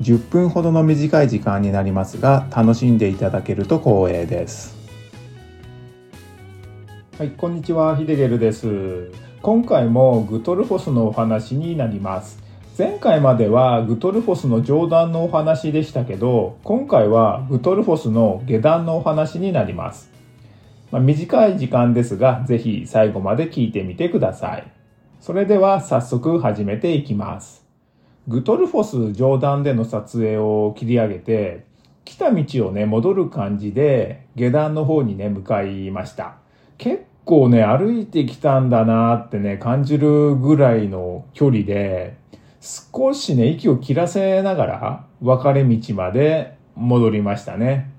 10分ほどの短い時間になりますが楽しんでいただけると光栄ですはいこんにちはヒデゲルです今回もグトルフォスのお話になります前回まではグトルフォスの上段のお話でしたけど今回はグトルフォスの下段のお話になりますまあ、短い時間ですが、ぜひ最後まで聞いてみてください。それでは早速始めていきます。グトルフォス上段での撮影を切り上げて、来た道をね、戻る感じで下段の方にね、向かいました。結構ね、歩いてきたんだなってね、感じるぐらいの距離で、少しね、息を切らせながら分かれ道まで戻りましたね。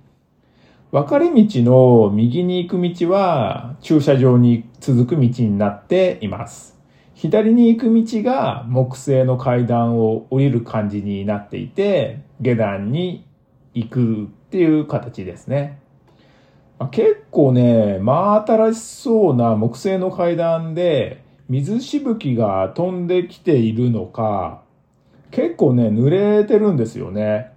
分かれ道の右に行く道は駐車場に続く道になっています。左に行く道が木製の階段を降りる感じになっていて、下段に行くっていう形ですね。結構ね、真新しそうな木製の階段で、水しぶきが飛んできているのか、結構ね、濡れてるんですよね。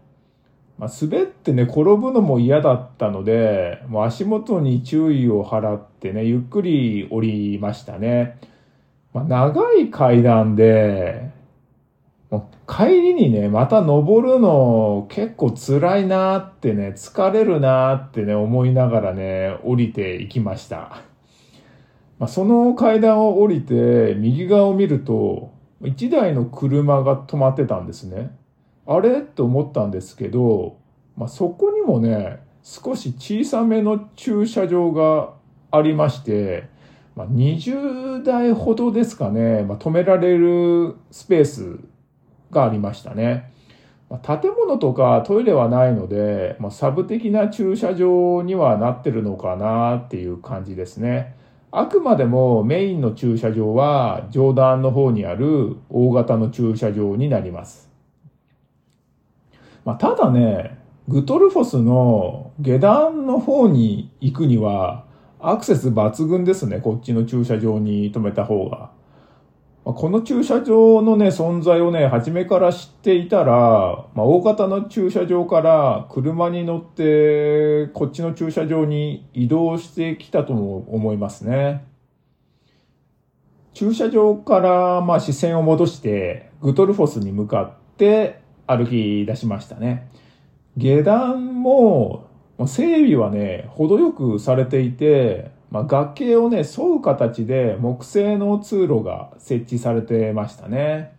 まあ、滑ってね、転ぶのも嫌だったので、もう足元に注意を払ってね、ゆっくり降りましたね。まあ、長い階段で、もう帰りにね、また登るの結構辛いなってね、疲れるなってね、思いながらね、降りていきました。まあ、その階段を降りて右側を見ると、一台の車が止まってたんですね。あれ？と思ったんですけど、まあ、そこにもね、少し小さめの駐車場がありまして、まあ、20台ほどですかね、まあ、止められるスペースがありましたね。まあ、建物とかトイレはないので、まあ、サブ的な駐車場にはなってるのかなっていう感じですね。あくまでもメインの駐車場は上段の方にある大型の駐車場になります。まあ、ただね、グトルフォスの下段の方に行くには、アクセス抜群ですね。こっちの駐車場に止めた方が。この駐車場のね、存在をね、初めから知っていたら、まあ、大型の駐車場から車に乗って、こっちの駐車場に移動してきたと思いますね。駐車場から、まあ、視線を戻して、グトルフォスに向かって歩き出しましたね。下段も、ま整備はね、程よくされていて、まあ、崖をね、沿う形で木製の通路が設置されてましたね。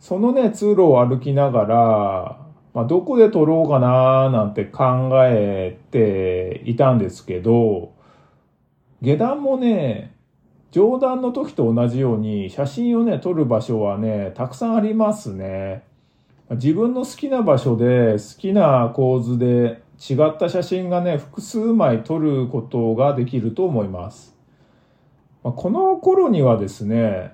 そのね、通路を歩きながら、まあ、どこで撮ろうかななんて考えていたんですけど、下段もね、上段の時と同じように写真をね、撮る場所はね、たくさんありますね。自分の好きな場所で好きな構図で違った写真がね、複数枚撮ることができると思います。まこの頃にはですね、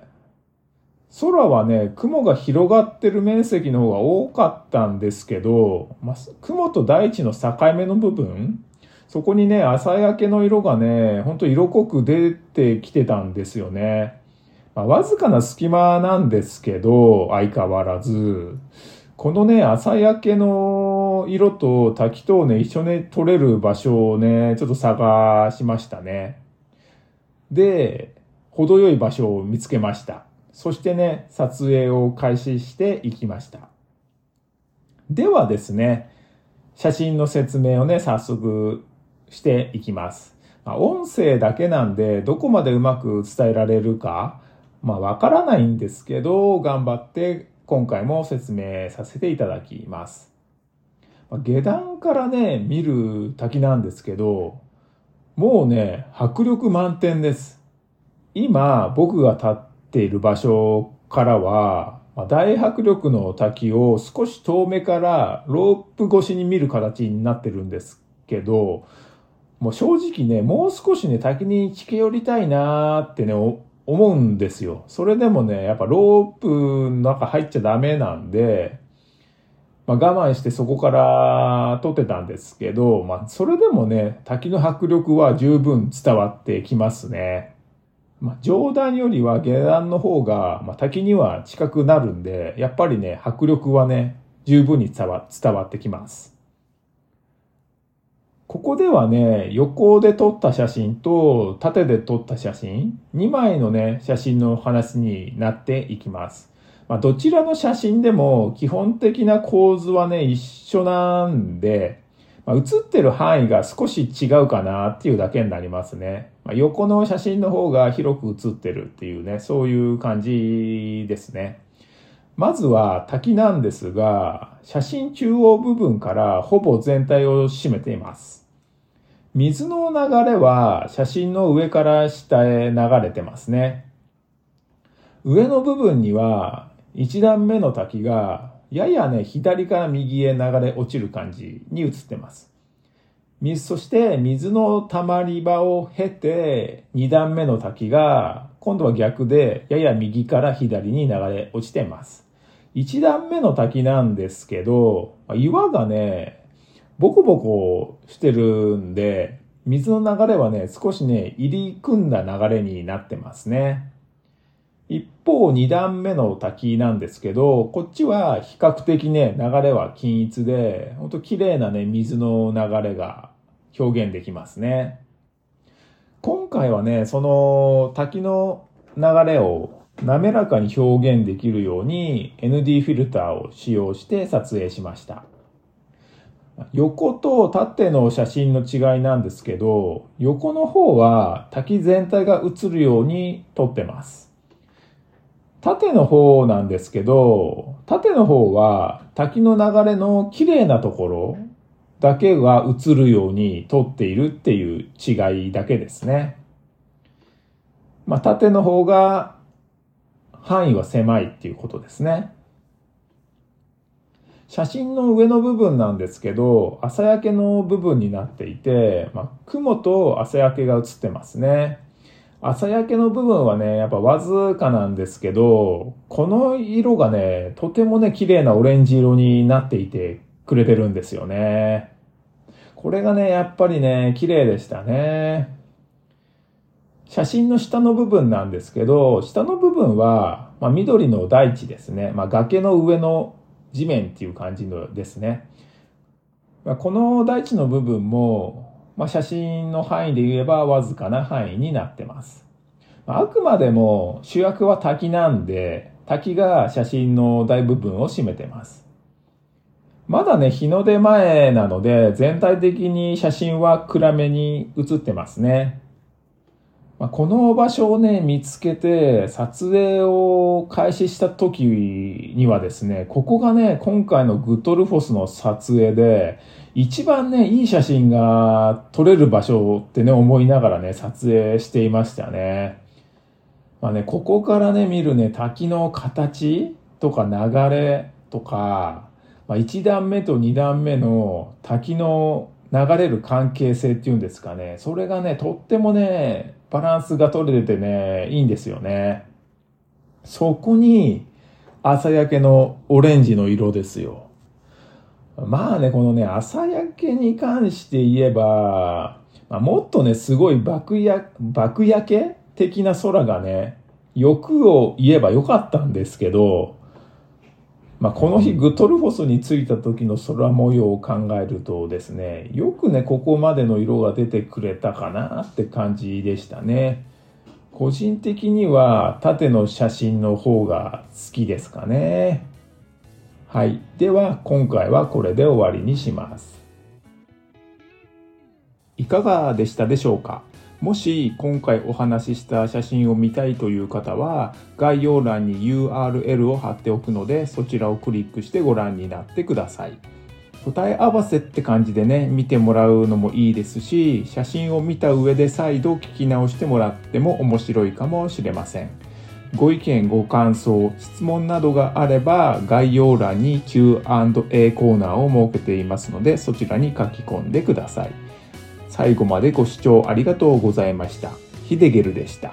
空はね、雲が広がってる面積の方が多かったんですけど、まあ、雲と大地の境目の部分、そこにね、朝焼けの色がね、ほんと色濃く出てきてたんですよね。まあ、わずかな隙間なんですけど、相変わらず、このね、朝焼けの色と滝とをね、一緒に撮れる場所をね、ちょっと探しましたね。で、程よい場所を見つけました。そしてね、撮影を開始していきました。ではですね、写真の説明をね、早速していきます。まあ、音声だけなんで、どこまでうまく伝えられるか、まあ、わからないんですけど、頑張って今回も説明させていただきます。下段からね、見る滝なんですけど、もうね、迫力満点です。今、僕が立っている場所からは、大迫力の滝を少し遠目からロープ越しに見る形になってるんですけど、もう正直ね、もう少しね、滝に近寄りたいなーってね、思うんですよ。それでもね、やっぱロープの中入っちゃダメなんで、まあ、我慢してそこから撮ってたんですけど、まあ、それでもね、滝の迫力は十分伝わってきますね。まあ、上段よりは下段の方が、まあ、滝には近くなるんで、やっぱりね、迫力はね、十分に伝わってきます。ここではね、横で撮った写真と縦で撮った写真、2枚のね、写真の話になっていきます。まあ、どちらの写真でも基本的な構図はね、一緒なんで、まあ、写ってる範囲が少し違うかなっていうだけになりますね。まあ、横の写真の方が広く写ってるっていうね、そういう感じですね。まずは滝なんですが、写真中央部分からほぼ全体を占めています。水の流れは写真の上から下へ流れてますね。上の部分には一段目の滝がややね、左から右へ流れ落ちる感じに映ってます。水、そして水の溜まり場を経て二段目の滝が今度は逆でやや右から左に流れ落ちてます。一段目の滝なんですけど、岩がね、ボコボコしてるんで、水の流れはね、少しね、入り組んだ流れになってますね。一方、二段目の滝なんですけど、こっちは比較的ね、流れは均一で、ほんと綺麗なね、水の流れが表現できますね。今回はね、その滝の流れを滑らかに表現できるように ND フィルターを使用して撮影しました。横と縦の写真の違いなんですけど、横の方は滝全体が映るように撮ってます。縦の方なんですけど、縦の方は滝の流れの綺麗なところだけが映るように撮っているっていう違いだけですね。まあ、縦の方が範囲は狭いっていうことですね。写真の上の部分なんですけど、朝焼けの部分になっていて、まあ、雲と朝焼けが写ってますね。朝焼けの部分はね、やっぱわずかなんですけど、この色がね、とてもね、綺麗なオレンジ色になっていてくれてるんですよね。これがね、やっぱりね、綺麗でしたね。写真の下の部分なんですけど、下の部分は、まあ、緑の大地ですね。まあ、崖の上の地面っていう感じのですね。まこの大地の部分も、まあ、写真の範囲で言えばわずかな範囲になってます。あくまでも主役は滝なんで、滝が写真の大部分を占めてます。まだね、日の出前なので、全体的に写真は暗めに写ってますね。まあ、この場所をね、見つけて撮影を開始した時にはですね、ここがね、今回のグッドルフォスの撮影で、一番ね、いい写真が撮れる場所ってね、思いながらね、撮影していましたね。まあね、ここからね、見るね、滝の形とか流れとか、まあ、1段目と2段目の滝の流れる関係性っていうんですかね。それがね、とってもね、バランスが取れててね、いいんですよね。そこに、朝焼けのオレンジの色ですよ。まあね、このね、朝焼けに関して言えば、まあ、もっとね、すごい爆や、爆焼け的な空がね、欲を言えばよかったんですけど、まあ、この日グトルフォスに着いた時の空模様を考えるとですね、よくね、ここまでの色が出てくれたかなって感じでしたね。個人的には縦の写真の方が好きですかね。はい。では、今回はこれで終わりにします。いかがでしたでしょうか？もし今回お話しした写真を見たいという方は概要欄に URL を貼っておくのでそちらをクリックしてご覧になってください。答え合わせって感じでね、見てもらうのもいいですし、写真を見た上で再度聞き直してもらっても面白いかもしれません。ご意見、ご感想、質問などがあれば概要欄に Q&A コーナーを設けていますのでそちらに書き込んでください。最後までご視聴ありがとうございました。ヒデゲルでした。